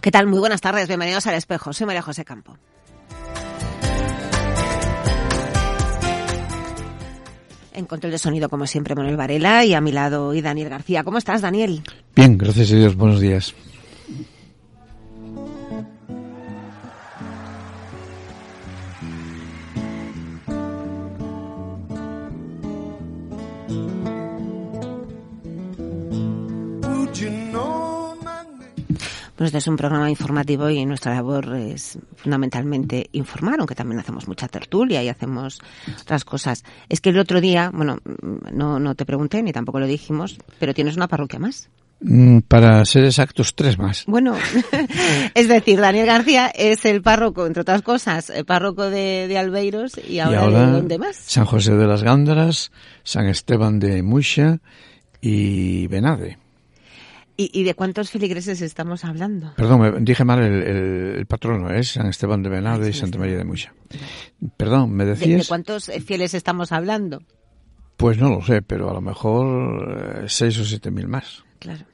¿Qué tal? Muy buenas tardes. Bienvenidos al espejo. Soy María José Campo. En control de sonido, como siempre, Manuel Varela y a mi lado y Daniel García. ¿Cómo estás, Daniel? Bien, gracias a Dios. Buenos días. Bueno, este es un programa informativo y nuestra labor es fundamentalmente informar, aunque también hacemos mucha tertulia y hacemos otras cosas. Es que el otro día, bueno, no, no te pregunté ni tampoco lo dijimos, pero tienes una parroquia más. Mm, Para ser exactos, tres más. Bueno, es decir, Daniel García es el párroco, entre otras cosas, el párroco de, de Albeiros y ahora, y ahora de dónde más. San José de las Gándaras, San Esteban de Muxa y Benade. ¿Y, ¿Y de cuántos feligreses estamos hablando? Perdón, dije mal el, el- patrono, es San Esteban de Benade Ah, y San Santa. María de Muxa. Perdón, ¿me ¿De, decías? de cuántos eh, fieles estamos hablando? Pues no lo sé, pero a lo mejor eh, seis o siete mil más. Claro.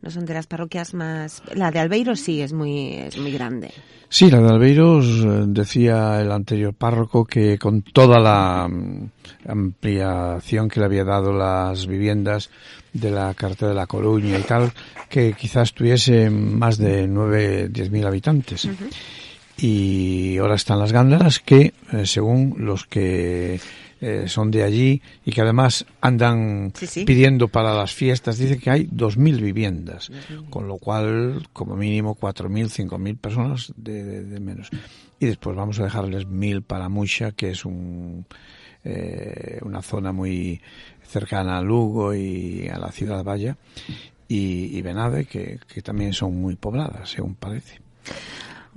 No son de las parroquias más... La de Albeiros sí es muy, es muy grande. Sí, la de Albeiros, eh, decía el anterior párroco que con toda la mm, ampliación que le había dado las viviendas de la carta de La Coruña y tal, que quizás tuviese más de nueve, diez mil habitantes. Y ahora están las gándaras que, eh, según los que eh, son de allí y que además andan Sí, sí. pidiendo para las fiestas, dice que hay dos mil viviendas, con lo cual como mínimo cuatro mil, cinco mil personas de, de- de menos. Y después vamos a dejarles mil para Muxa, que es un, eh, una zona muy cercana a Lugo y a la ciudad Valla, y, y Benade, que, que también son muy pobladas, según parece.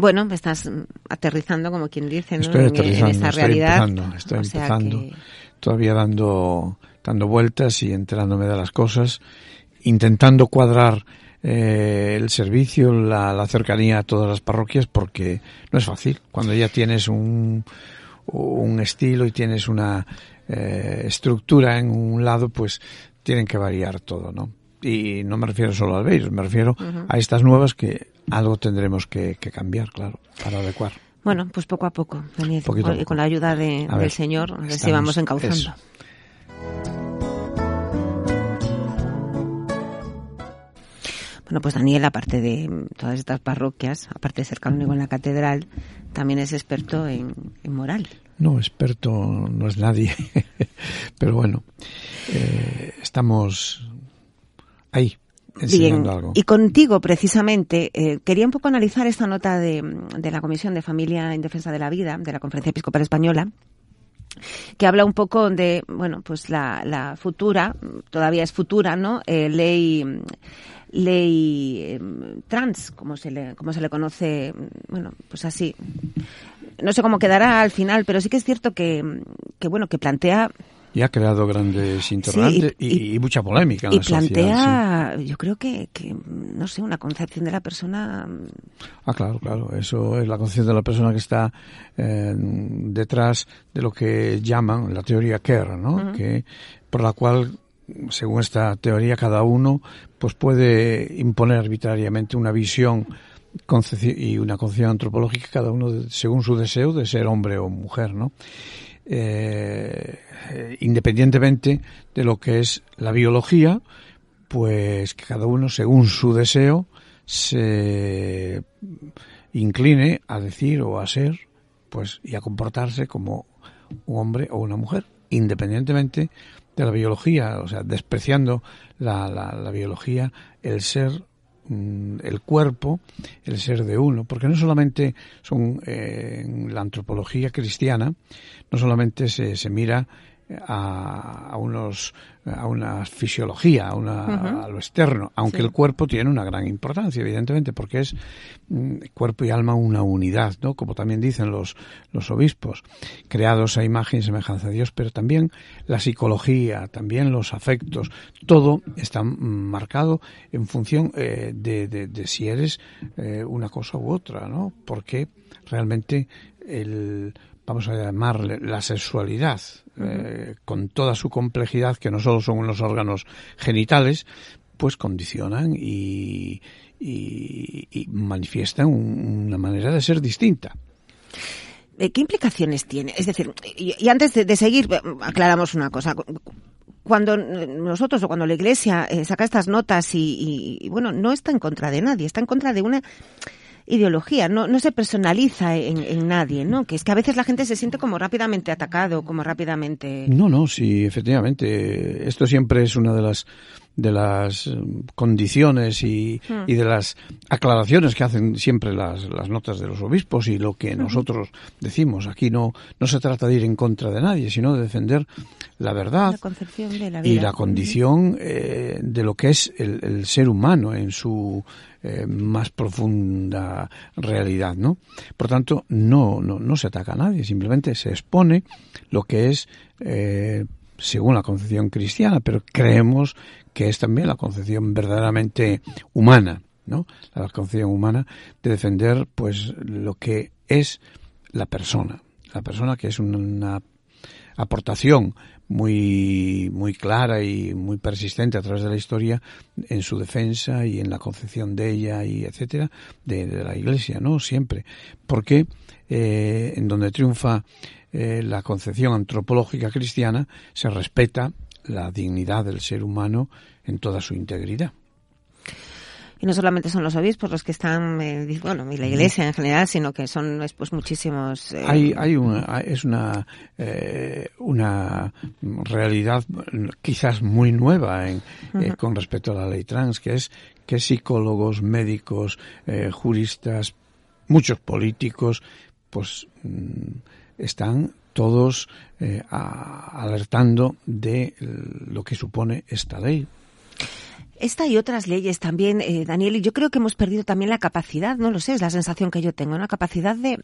Bueno, estás mm, aterrizando, como quien dice, ¿no? Estoy En- aterrizando, en, esta estoy realidad. empezando, estoy O sea empezando, que- todavía dando, dando vueltas y enterándome de las cosas, intentando cuadrar eh, el servicio, la, la cercanía a todas las parroquias, porque no es fácil. Cuando ya tienes un, un estilo y tienes una eh, estructura en un lado, pues tienen que variar todo, ¿no? Y no me refiero solo a Albeiros, me refiero a estas nuevas que algo tendremos que, que cambiar, claro, para adecuar. Bueno, pues poco a poco, Daniel. Poquito con la ayuda de- del ver, Señor, a ver si vamos encauzando. eso. Bueno, pues Daniel, aparte de todas estas parroquias, aparte de ser canónigo en la catedral, también es experto en, en moral. No, experto no es nadie, pero bueno, eh, estamos ahí, Bien, algo. y contigo precisamente eh, quería un poco analizar esta nota de, de la Comisión de Familia en Defensa de la Vida de la Conferencia Episcopal Española que habla un poco de bueno pues la, la futura todavía es futura no Eh, ley ley eh, trans como se le como se le conoce bueno pues así no sé cómo quedará al final pero sí que es cierto que, que bueno que plantea Y ha creado grandes interrogantes y- y, y mucha polémica en y la sociedad. sí. plantea yo creo que, que no sé una concepción de la persona Ah, claro, claro. Eso es la conciencia de la persona que está eh, detrás de lo que llaman la teoría Kerr, ¿no? Que por la cual, según esta teoría, cada uno pues puede imponer arbitrariamente una visión y una concepción antropológica cada uno según su deseo de ser hombre o mujer, ¿no? Eh, independientemente de lo que es la biología, pues que cada uno según su deseo se incline a decir o a ser, pues, y a comportarse como un hombre o una mujer, independientemente de la biología, o sea, despreciando la, la, la biología, el ser, el cuerpo, el ser de uno, porque no solamente son eh, en la antropología cristiana, no solamente se, se mira a, unos a una fisiología, a, una, a lo externo, aunque el cuerpo tiene una gran importancia, evidentemente, porque es mm, cuerpo y alma una unidad, ¿no? Como también dicen los, los obispos, creados a imagen y semejanza de Dios, pero también la psicología, también los afectos, todo está marcado en función eh, de, de, si eres eh, una cosa u otra, ¿no? Porque realmente el vamos a llamarle la sexualidad, eh, con toda su complejidad, que no solo son unos órganos genitales, pues condicionan y, y, manifiestan una manera de ser distinta. Eh, ¿Qué implicaciones tiene? Es decir, y, antes de, seguir, eh, aclaramos una cosa cuando nosotros o cuando la Iglesia saca estas notas y, y, bueno, no está en contra de nadie, está en contra de una ideología, no, no se personaliza en, nadie, ¿no? Que es que a veces la gente se siente como rápidamente atacado, como rápidamente... No, no, sí, efectivamente. Esto siempre es una de las de las mm, condiciones y, hmm. y, de las aclaraciones que hacen siempre las, las, notas de los obispos y lo que nosotros decimos. Aquí no, no se trata de ir en contra de nadie, sino de defender la verdad y la condición eh, de lo que es el, el, ser humano en su eh, más profunda realidad, ¿no? Por tanto, no, no, no se ataca a nadie, simplemente se expone lo que es, eh, según la concepción cristiana, pero creemos que es también la concepción verdaderamente humana, ¿no? La concepción humana de defender, pues, lo que es la persona, la persona que es una aportación muy, muy clara y muy persistente a través de la historia en su defensa y en la concepción de ella y etcétera, de, la Iglesia, ¿no? Siempre. Porque eh, en donde triunfa eh, la concepción antropológica cristiana se respeta la dignidad del ser humano en toda su integridad y no solamente son los obispos los que están, eh, bueno, y la Iglesia en general, sino que son pues muchísimos. Eh, hay, hay una, es una eh, una realidad quizás muy nueva en, con respecto a la ley trans, que es que psicólogos, médicos, juristas, muchos políticos, pues mm, están todos alertando de lo que supone esta ley. Esta y otras leyes también, eh, Daniel, y yo creo que hemos perdido también la capacidad, no lo sé, es la sensación que yo tengo, la capacidad de,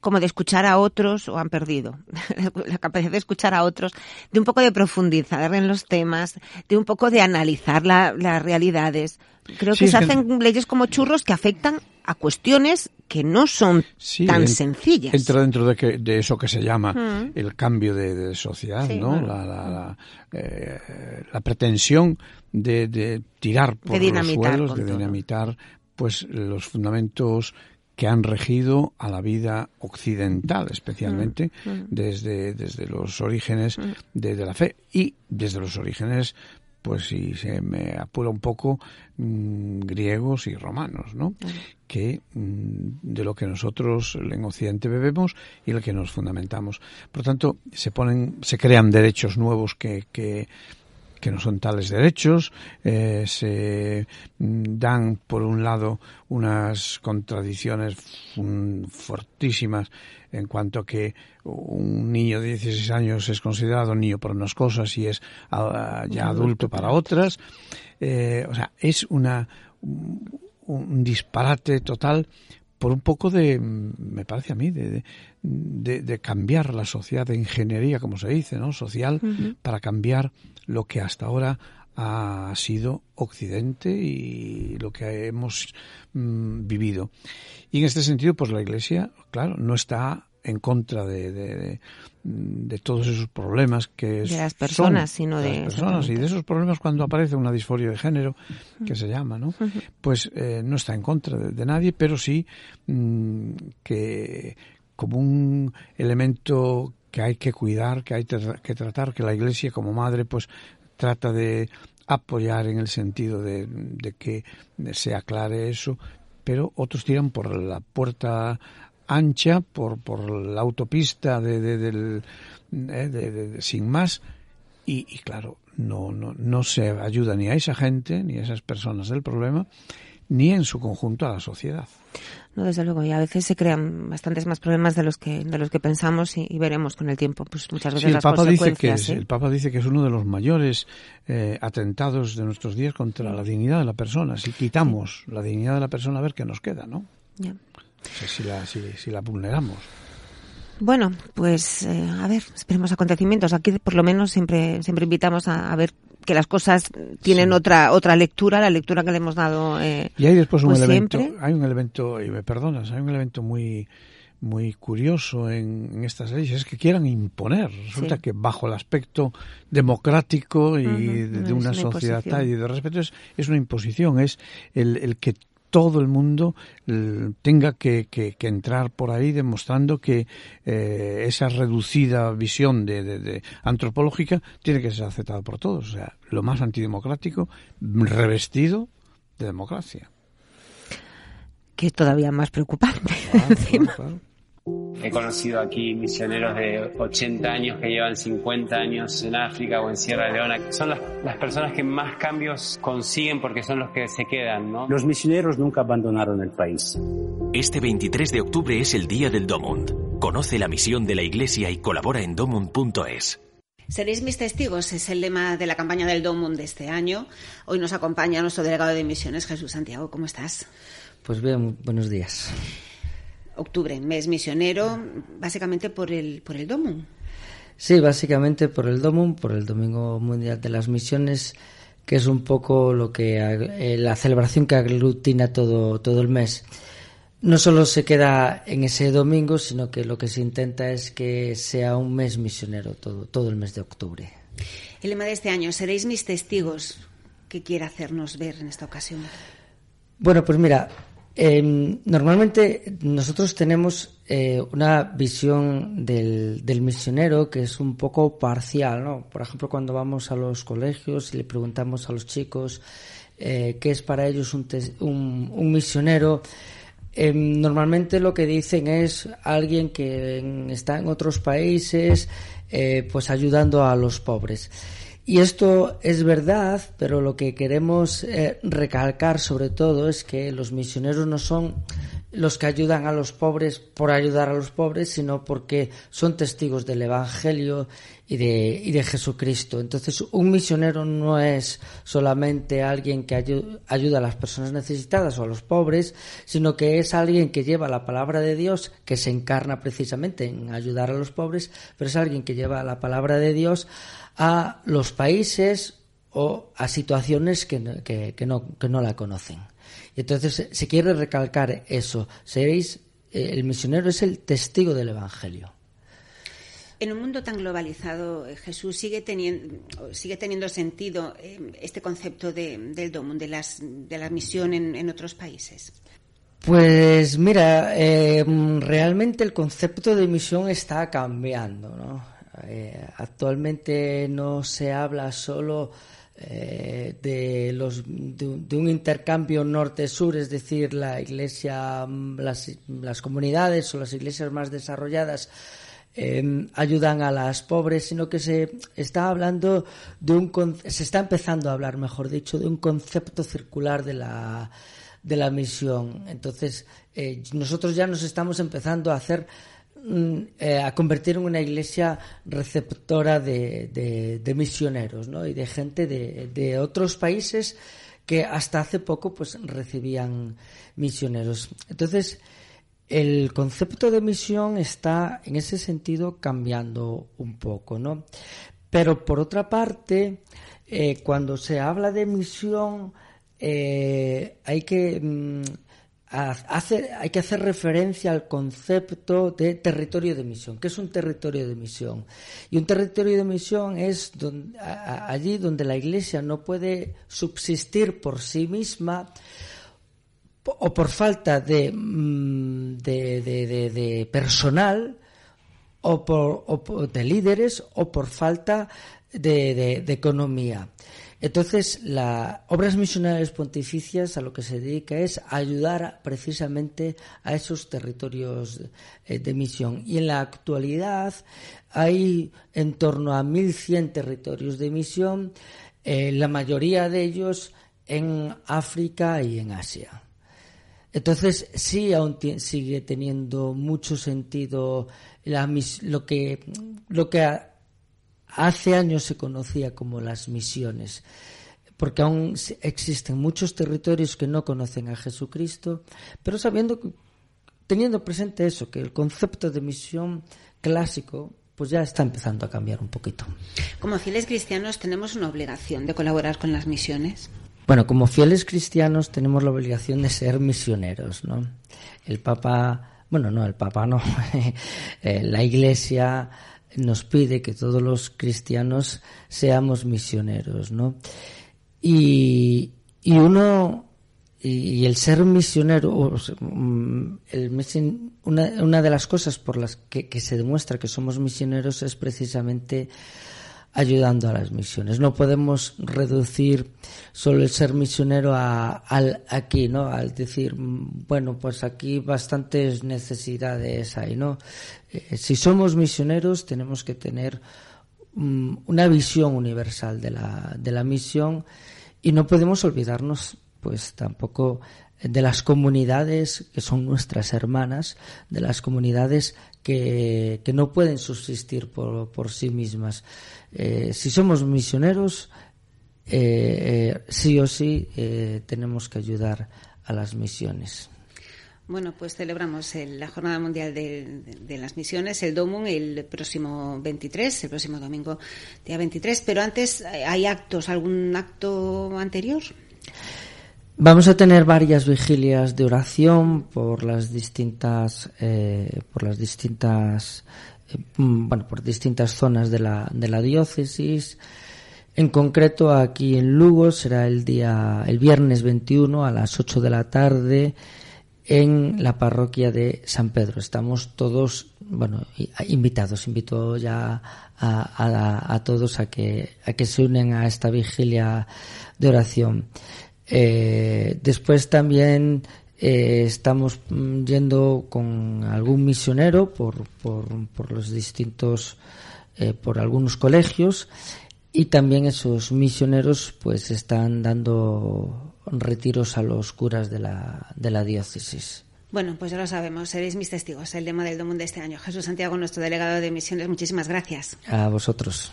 como de escuchar a otros, o han perdido, la capacidad de escuchar a otros, de un poco de profundizar en los temas, de un poco de analizar las realidades. Creo que se hacen leyes como churros que afectan a cuestiones que no son tan sencillas. Entra dentro de, que, de eso que se llama mm. el cambio de, sociedad, ¿no? La, la, eh, la pretensión de, tirar por los suelos, de dinamitar pues los fundamentos que han regido a la vida occidental, especialmente mm, mm. desde, desde los orígenes mm. de, la fe y desde los orígenes, pues si se me apura un poco, griegos y romanos, ¿no? Que de lo que nosotros en Occidente bebemos y lo que nos fundamentamos. Por lo tanto, se ponen, se crean derechos nuevos que, que que no son tales derechos, eh, se mm, dan por un lado unas contradicciones fortísimas en cuanto a que un niño de 16 años es considerado niño por unas cosas y es ah, ya adulto para otras. Eh, o sea, es una, un disparate total por un poco de, me parece a mí, de, de, cambiar la sociedad de ingeniería, como se dice, ¿no? Social, para cambiar lo que hasta ahora ha sido Occidente y lo que hemos mm, vivido. Y en este sentido, pues la Iglesia, claro, no está en contra de, de, todos esos problemas que de las personas, sino de, las personas. Y de esos problemas cuando aparece una disforia de género que se llama, ¿no? Pues eh, no está en contra de, nadie, pero sí mm, que como un elemento que hay que cuidar, que hay que tratar, que la Iglesia como madre pues trata de apoyar en el sentido de, que se aclare eso, pero otros tiran por la puerta ancha, por, por la autopista de, del, eh, sin más, y, claro, no, no, no se ayuda ni a esa gente, ni a esas personas del problema, ni en su conjunto a la sociedad. No, desde luego, y a veces se crean bastantes más problemas de los que de los que pensamos y, veremos con el tiempo, pues muchas veces el las Papa dice que es, el Papa dice que es uno de los mayores eh, atentados de nuestros días contra la dignidad de la persona. Si quitamos la dignidad de la persona, a ver qué nos queda, ¿no? Si, la, si, si la vulneramos. Bueno, pues eh, a ver, esperemos acontecimientos. Aquí por lo menos siempre siempre invitamos a, ver que las cosas tienen otra otra lectura, la lectura que le hemos dado. Eh, y hay después un pues elemento, siempre. hay un elemento, y me perdonas, hay un elemento muy muy curioso en, estas leyes es que quieran imponer. Resulta que bajo el aspecto democrático y de, una, sociedad tal y de respeto es, es una imposición, es el, el que todo el mundo eh, tenga que, que, entrar por ahí demostrando que eh, esa reducida visión de, de, antropológica tiene que ser aceptada por todos. O sea, lo más antidemocrático revestido de democracia. Que es todavía más preocupante. He conocido aquí misioneros de 80 años que llevan 50 años en África o en Sierra Leona. Son las, las, personas que más cambios consiguen porque son los que se quedan, ¿no? Los misioneros nunca abandonaron el país. Este 23 de octubre es el Día del Domund. Conoce la misión de la Iglesia y colabora en domund.es. Seréis mis testigos, es el lema de la campaña del Domund de este año. Hoy nos acompaña nuestro delegado de misiones, Jesús Santiago. ¿Cómo estás? Pues bien, buenos días octubre, mes misionero, básicamente por el, por el DOMUN. Sí, básicamente por el DOMUN, por el Domingo Mundial de las Misiones, que es un poco lo que eh, la celebración que aglutina todo, todo el mes. No solo se queda en ese domingo, sino que lo que se intenta es que sea un mes misionero todo, todo el mes de octubre. El lema de este año, seréis mis testigos. ¿Qué quiere hacernos ver en esta ocasión? Bueno, pues mira, Em, normalmente nosotros tenemos eh, una visión del, misionero que es un poco parcial, ¿no? Por ejemplo, cuando vamos a los colegios y le preguntamos a los chicos eh, qué es para ellos un, un, misionero, em, normalmente lo que dicen es alguien que está en otros países, eh, pues ayudando a los pobres. Y esto es verdad, pero lo que queremos eh, recalcar sobre todo es que los misioneros no son los que ayudan a los pobres por ayudar a los pobres, sino porque son testigos del Evangelio y de, y de Jesucristo. Entonces, un misionero no es solamente alguien que ayuda a las personas necesitadas o a los pobres, sino que es alguien que lleva la palabra de Dios, que se encarna precisamente en ayudar a los pobres, pero es alguien que lleva la palabra de Dios a los países o a situaciones que, no, que no la conocen. Y entonces se quiere recalcar eso. Seréis, eh, el misionero es el testigo del Evangelio. En un mundo tan globalizado, eh, Jesús, ¿sigue teniendo, sigue teniendo sentido eh, este concepto de, del DOMUN, de, las, de la misión en, otros países? Pues mira, realmente el concepto de misión está cambiando. ¿no? actualmente no se habla solo eh, de, los, de, un intercambio norte-sur, es decir, la iglesia, mm, las, comunidades o las iglesias más desarrolladas em, ayudan a las pobres, sino que se está hablando de un se está empezando a hablar, mejor dicho, de un concepto circular de la de la misión. Entonces, eh, nosotros ya nos estamos empezando a hacer eh, a convertir en una iglesia receptora de, de, misioneros ¿no? y de gente de, de, otros países que hasta hace poco pues recibían misioneros. Entonces, el concepto de misión está en ese sentido cambiando un poco, ¿no? Pero por otra parte, eh, cuando se habla de misión, eh, hay que mm, hay que hacer referencia al concepto de territorio de misión. ¿Qué es un territorio de misión? Y un territorio de misión es allí donde la Iglesia no puede subsistir por sí misma o por falta de, mm, de, personal o, por, de líderes o por falta de economía. Entonces, las obras misionales pontificias a lo que se dedica es ayudar precisamente a esos territorios eh, de misión. Y en la actualidad hay en torno a 1.100 territorios de misión, eh, la mayoría de ellos en África y en Asia. Entonces sí aún sigue teniendo mucho sentido lo que lo que hace años se conocía como las misiones, porque aún existen muchos territorios que no conocen a Jesucristo, pero sabiendo teniendo presente eso, que el concepto de misión clásico pues ya está empezando a cambiar un poquito. Como fieles cristianos tenemos una obligación de colaborar con las misiones. Bueno, como fieles cristianos tenemos la obligación de ser misioneros, ¿no? El Papa, bueno, no, el Papa no, eh, la Iglesia nos pide que todos los cristianos seamos misioneros, ¿no? Y, y uno, y, el ser misionero, mm, el, una, una, de las cosas por las que, que se demuestra que somos misioneros es precisamente ayudando a las misiones. No podemos reducir solo el ser misionero a, al aquí, ¿no? Al decir, bueno, pues aquí bastantes necesidades hay, ¿no? Eh, si somos misioneros tenemos que tener mm, una visión universal de la, de la misión y no podemos olvidarnos, pues tampoco de las comunidades que son nuestras hermanas, de las comunidades que, que no pueden subsistir por, por sí mismas. Eh, si somos misioneros, eh, eh, sí o sí tenemos que ayudar a las misiones. Bueno, pues celebramos la Jornada Mundial de, las Misiones, el DOMUN, el próximo 23, el próximo domingo, día 23. Pero antes, ¿hay actos, algún acto anterior? Vamos a tener varias vigilias de oración por las distintas, eh, por las distintas, eh, mm, bueno, por distintas zonas de la, de la diócesis. En concreto, aquí en Lugo será el día, el viernes 21 a las 8 de la tarde en la parroquia de San Pedro. Estamos todos, bueno, invitados. Invito ya a, a todos a que, a que se unen a esta vigilia de oración. Eh, después también eh, estamos yendo con algún misionero por, por, los distintos, eh, por algunos colegios y también esos misioneros pues están dando retiros a los curas de la, de la diócesis. Bueno, pues ya lo sabemos, seréis mis testigos, el lema del Domo de este año. Jesús Santiago, nuestro delegado de misiones, muchísimas gracias. A vosotros.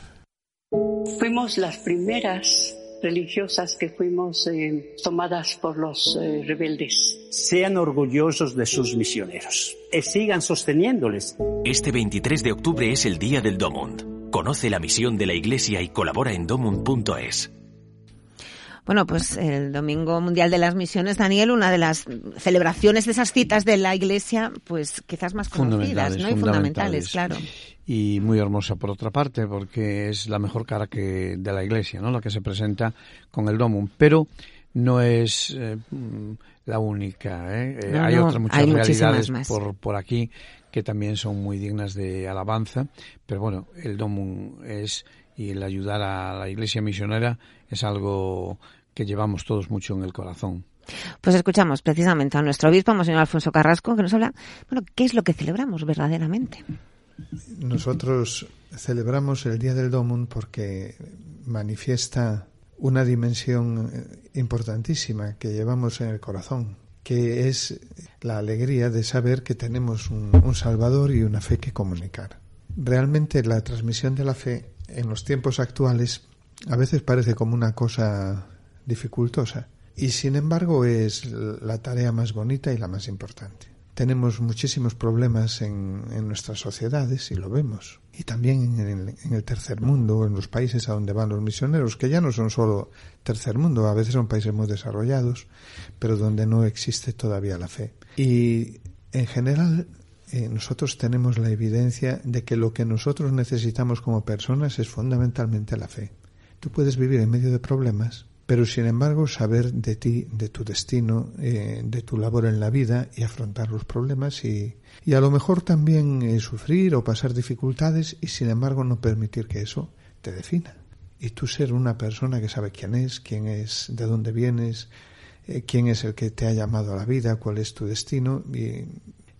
Fuimos las primeras religiosas que fuimos eh, tomadas por los eh, rebeldes. Sean orgullosos de sus misioneros y sigan sosteniéndoles. Este 23 de octubre es el Día del Domund. Conoce la misión de la Iglesia y colabora en domund.es. Bueno, pues el Domingo Mundial de las Misiones, Daniel, una de las celebraciones de esas citas de la Iglesia, pues quizás más conocidas, ¿no? Y fundamentales, claro. Y muy hermosa por otra parte porque es la mejor cara que de la iglesia no la que se presenta con el domum. Pero no es eh, la única ¿eh? eh hay otras muchas realidades por por aquí que también son muy dignas de alabanza. Pero bueno el domum es y el ayudar a la iglesia misionera es algo que llevamos todos mucho en el corazón pues escuchamos precisamente a nuestro obispo, Monseñor Alfonso Carrasco, que nos habla, bueno, ¿qué es lo que celebramos verdaderamente? Nosotros celebramos el Día del Domund porque manifiesta una dimensión eh, importantísima que llevamos en el corazón, que es la alegría de saber que tenemos un, un, Salvador y una fe que comunicar. Realmente la transmisión de la fe en los tiempos actuales a veces parece como una cosa dificultosa y sin embargo es la tarea más bonita y la más importante. Tenemos muchísimos problemas en, nuestras sociedades y lo vemos. Y también en el, tercer mundo, en los países a donde van los misioneros, que ya no son solo tercer mundo, a veces son países muy desarrollados, pero donde no existe todavía la fe. Y en general eh, nosotros tenemos la evidencia de que lo que nosotros necesitamos como personas es fundamentalmente la fe. Tú puedes vivir en medio de problemas, pero sin embargo saber de ti, de tu destino, eh, de tu labor en la vida y afrontar los problemas y, y a lo mejor también eh, sufrir o pasar dificultades y sin embargo no permitir que eso te defina. Y tú ser una persona que sabe quién es, quién es, de dónde vienes, eh, quién es el que te ha llamado a la vida, cuál es tu destino y,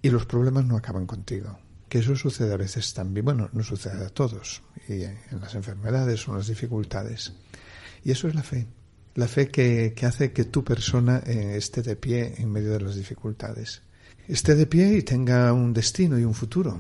y los problemas no acaban contigo. Que eso sucede a veces también, bueno, no sucede a todos, y en las enfermedades o en las dificultades. Y eso es la fe La fe que, que hace que tu persona eh, esté de pie en medio de las dificultades. Esté de pie y tenga un destino y un futuro.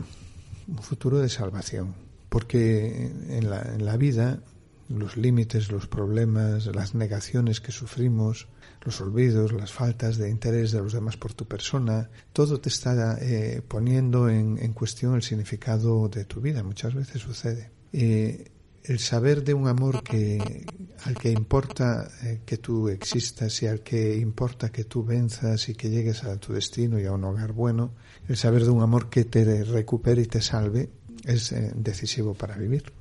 Un futuro de salvación. Porque en la, en la vida los límites, los problemas, las negaciones que sufrimos, los olvidos, las faltas de interés de los demás por tu persona, todo te está eh, poniendo en, en, cuestión el significado de tu vida. Muchas veces sucede. Eh, el saber de un amor que al que importa eh, que tú existas y al que importa que tú venzas y que llegues a tu destino y a un hogar bueno, el saber de un amor que te recupere y te salve es eh, decisivo para vivir.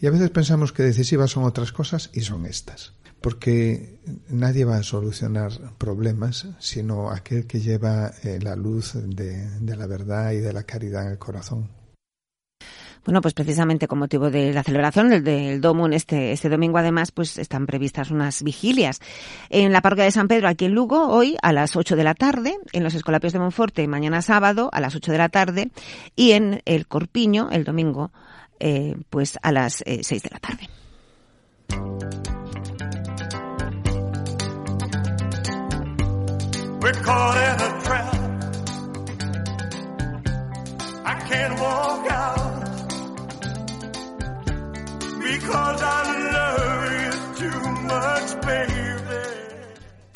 Y a veces pensamos que decisivas son otras cosas y son estas. Porque nadie va a solucionar problemas sino aquel que lleva eh, la luz de, de la verdad y de la caridad en el corazón. Bueno, pues precisamente con motivo de la celebración del, del Domun este, este domingo, además, pues están previstas unas vigilias. En la parroquia de San Pedro, aquí en Lugo, hoy a las 8 de la tarde, en los Escolapios de Monforte, mañana sábado a las 8 de la tarde, y en el Corpiño, el domingo, eh, pues a las eh, 6 de la tarde.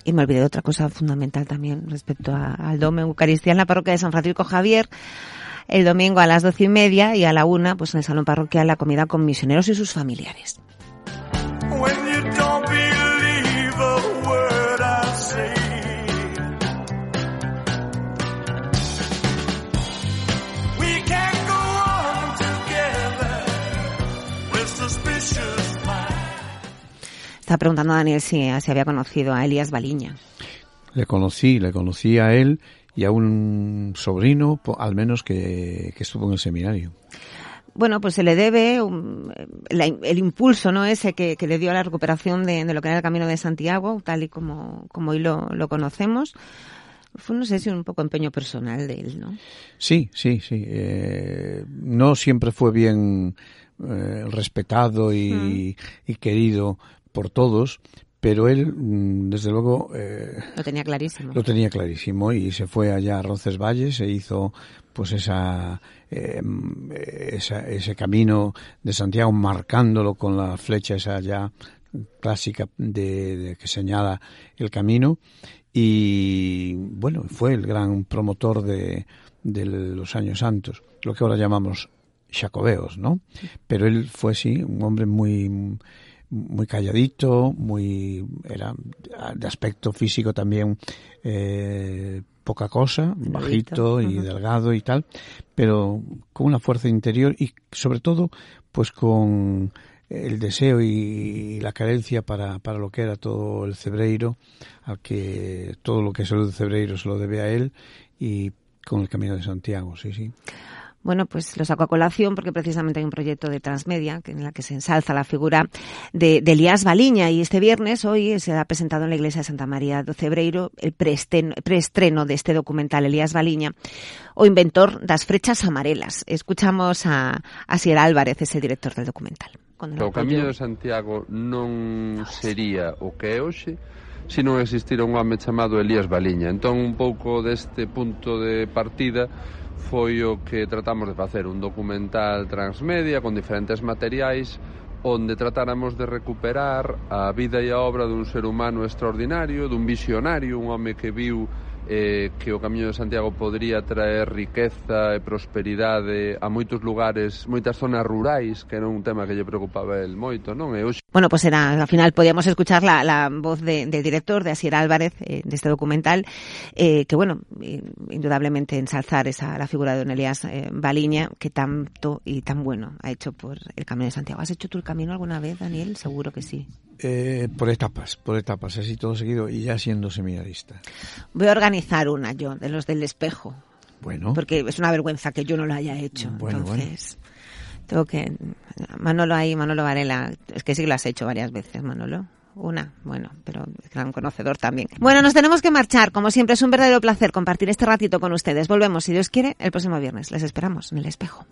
Y me olvidé de otra cosa fundamental también respecto a, al Dome Eucaristía en la parroquia de San Francisco Javier. El domingo a las doce y media y a la una, pues en el salón parroquial, la comida con misioneros y sus familiares. Estaba preguntando a Daniel si, si había conocido a Elías Baliña. Le conocí, le conocí a él y a un sobrino, al menos que, que estuvo en el seminario. Bueno, pues se le debe un, la, el impulso, ¿no? Ese que, que, le dio a la recuperación de, de, lo que era el Camino de Santiago, tal y como, como hoy lo, lo conocemos. Fue, no sé si un poco empeño personal de él, ¿no? Sí, sí, sí. Eh, no siempre fue bien eh, respetado y, mm. y querido por todos, pero él, desde luego... Eh, lo tenía clarísimo. Lo tenía clarísimo y se fue allá a Roncesvalles, se hizo pues esa, eh, esa, ese camino de Santiago marcándolo con la flecha esa ya clásica de, de, que señala el camino y bueno fue el gran promotor de, de los años santos lo que ahora llamamos jacobeos no pero él fue sí un hombre muy muy calladito, muy era de aspecto físico también eh, poca cosa, bajito y uh -huh. delgado y tal, pero con una fuerza interior y sobre todo pues con el deseo y la carencia para, para lo que era todo el Cebreiro, al que todo lo que es el Cebreiro se lo debe a él y con el Camino de Santiago, sí, sí. bueno, pues lo saco a colación porque precisamente hay un proyecto de Transmedia en la que se ensalza la figura de, de Elías Baliña y este viernes, hoy, se ha presentado en la iglesia de Santa María de Cebreiro el preestreno, preestreno de este documental Elías Baliña o inventor das frechas amarelas. Escuchamos a, a Sier Álvarez, ese director del documental. O Camiño de Santiago non sería o que é hoxe se non existira un home chamado Elías Baliña. Entón, un pouco deste punto de partida foi o que tratamos de facer un documental transmedia con diferentes materiais onde tratáramos de recuperar a vida e a obra dun ser humano extraordinario, dun visionario, un home que viu eh, que o Camiño de Santiago podría traer riqueza e prosperidade a moitos lugares, moitas zonas rurais, que era un tema que lle preocupaba el moito, non? E hoxe... Bueno, pues era, al final podíamos escuchar la, la voz de, del director, de Asier Álvarez, eh, de este documental, eh, que bueno, indudablemente ensalzar esa, la figura de don Elías eh, Baliña, que tanto y tan bueno ha hecho por el Camino de Santiago. ¿Has hecho tú el camino alguna vez, Daniel? Seguro que sí. Eh, por etapas, por etapas, así todo seguido y ya siendo seminarista. Voy a organizar una yo, de los del espejo. Bueno. Porque es una vergüenza que yo no lo haya hecho. Bueno, Entonces, bueno. tengo que... Manolo ahí, Manolo Varela, es que sí que lo has hecho varias veces, Manolo. Una, bueno, pero gran conocedor también. Bueno, nos tenemos que marchar. Como siempre, es un verdadero placer compartir este ratito con ustedes. Volvemos, si Dios quiere, el próximo viernes. Les esperamos en el espejo.